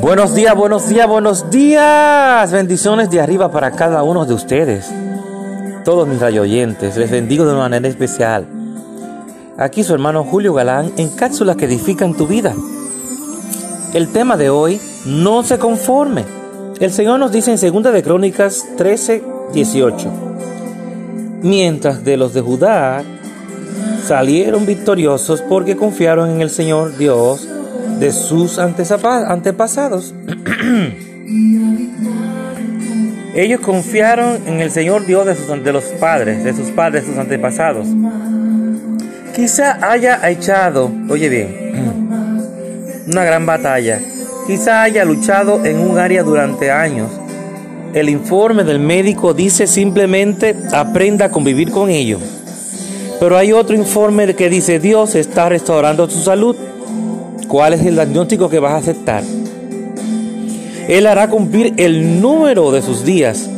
Buenos días, buenos días, buenos días. Bendiciones de arriba para cada uno de ustedes. Todos mis oyentes, les bendigo de una manera especial. Aquí su hermano Julio Galán en cápsulas que edifican tu vida. El tema de hoy, no se conforme. El Señor nos dice en 2 de Crónicas 13, 18. Mientras de los de Judá salieron victoriosos porque confiaron en el Señor Dios de sus antepasados. Ellos confiaron en el Señor Dios de, sus, de los padres, de sus padres, de sus antepasados. Quizá haya echado, oye bien, una gran batalla. Quizá haya luchado en un área durante años. El informe del médico dice simplemente aprenda a convivir con ello. Pero hay otro informe que dice Dios está restaurando su salud cuál es el diagnóstico que vas a aceptar. Él hará cumplir el número de sus días.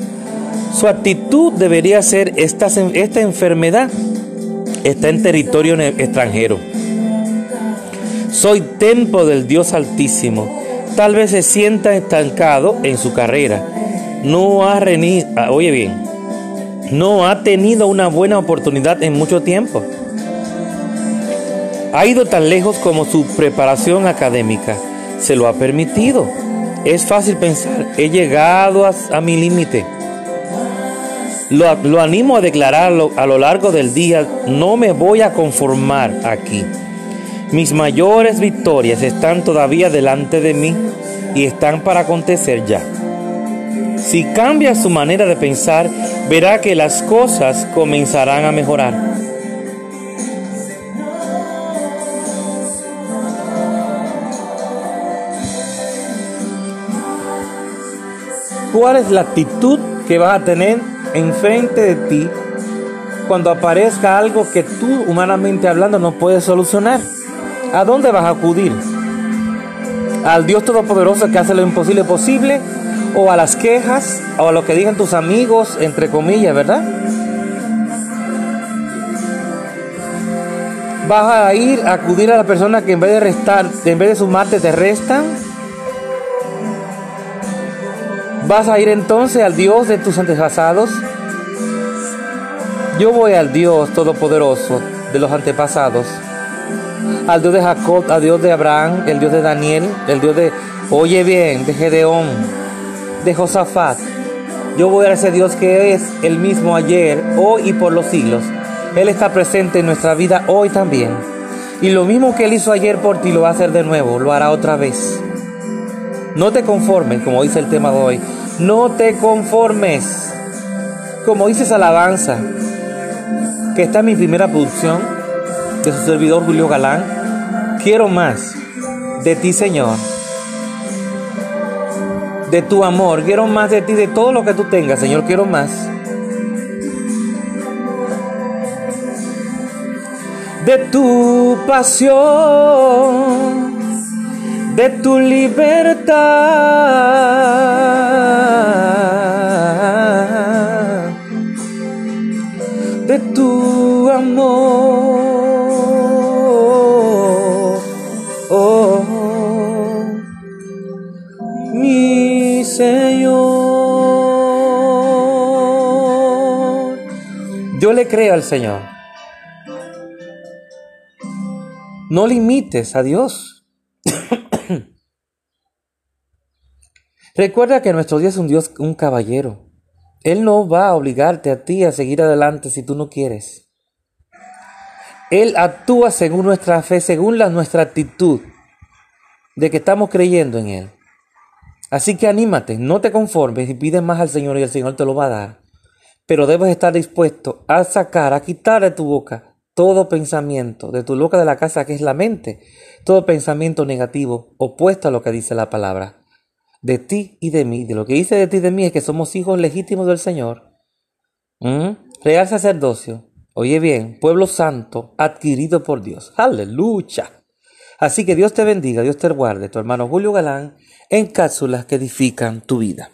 Su actitud debería ser, esta, esta enfermedad está en territorio extranjero. Soy templo del Dios Altísimo. Tal vez se sienta estancado en su carrera. No ha ah, oye bien, no ha tenido una buena oportunidad en mucho tiempo ha ido tan lejos como su preparación académica se lo ha permitido. Es fácil pensar, he llegado a, mi límite. Lo, lo, animo a declararlo a lo largo del día, no me voy a conformar aquí. Mis mayores victorias están todavía delante de mí y están para acontecer ya. Si cambia su manera de pensar, verá que las cosas comenzarán a mejorar. ¿Cuál es la actitud que vas a tener enfrente de ti cuando aparezca algo que tú, humanamente hablando, no puedes solucionar? ¿A dónde vas a acudir? ¿Al Dios Todopoderoso que hace lo imposible posible? ¿O a las quejas? ¿O a lo que digan tus amigos, entre comillas, verdad? ¿Vas a ir a acudir a la persona que en vez de restar, en vez de sumarte, te restan? ¿Vas a ir entonces al Dios de tus antepasados? Yo voy al Dios Todopoderoso de los antepasados. Al Dios de Jacob, al Dios de Abraham, el Dios de Daniel, el Dios de, oye bien, de Gedeón, de Josafat. Yo voy a ese Dios que es el mismo ayer, hoy y por los siglos. Él está presente en nuestra vida hoy también. Y lo mismo que Él hizo ayer por ti lo va a hacer de nuevo, lo hará otra vez. No te conformes, como dice el tema de hoy. No te conformes. Como dice esa alabanza, que está en mi primera producción de su servidor Julio Galán. Quiero más de ti, Señor. De tu amor. Quiero más de ti, de todo lo que tú tengas, Señor. Quiero más. De tu pasión de tu libertad, de tu amor, oh, mi Señor. Yo le creo al Señor. No limites a Dios. Recuerda que nuestro Dios es un Dios, un caballero. Él no va a obligarte a ti a seguir adelante si tú no quieres. Él actúa según nuestra fe, según la, nuestra actitud de que estamos creyendo en Él. Así que anímate, no te conformes y pide más al Señor y el Señor te lo va a dar. Pero debes estar dispuesto a sacar, a quitar de tu boca todo pensamiento, de tu boca de la casa que es la mente, todo pensamiento negativo opuesto a lo que dice la palabra de ti y de mí, de lo que dice de ti y de mí es que somos hijos legítimos del Señor. ¿Mm? Real sacerdocio. Oye bien, pueblo santo adquirido por Dios. Aleluya. Así que Dios te bendiga, Dios te guarde. Tu hermano Julio Galán en cápsulas que edifican tu vida.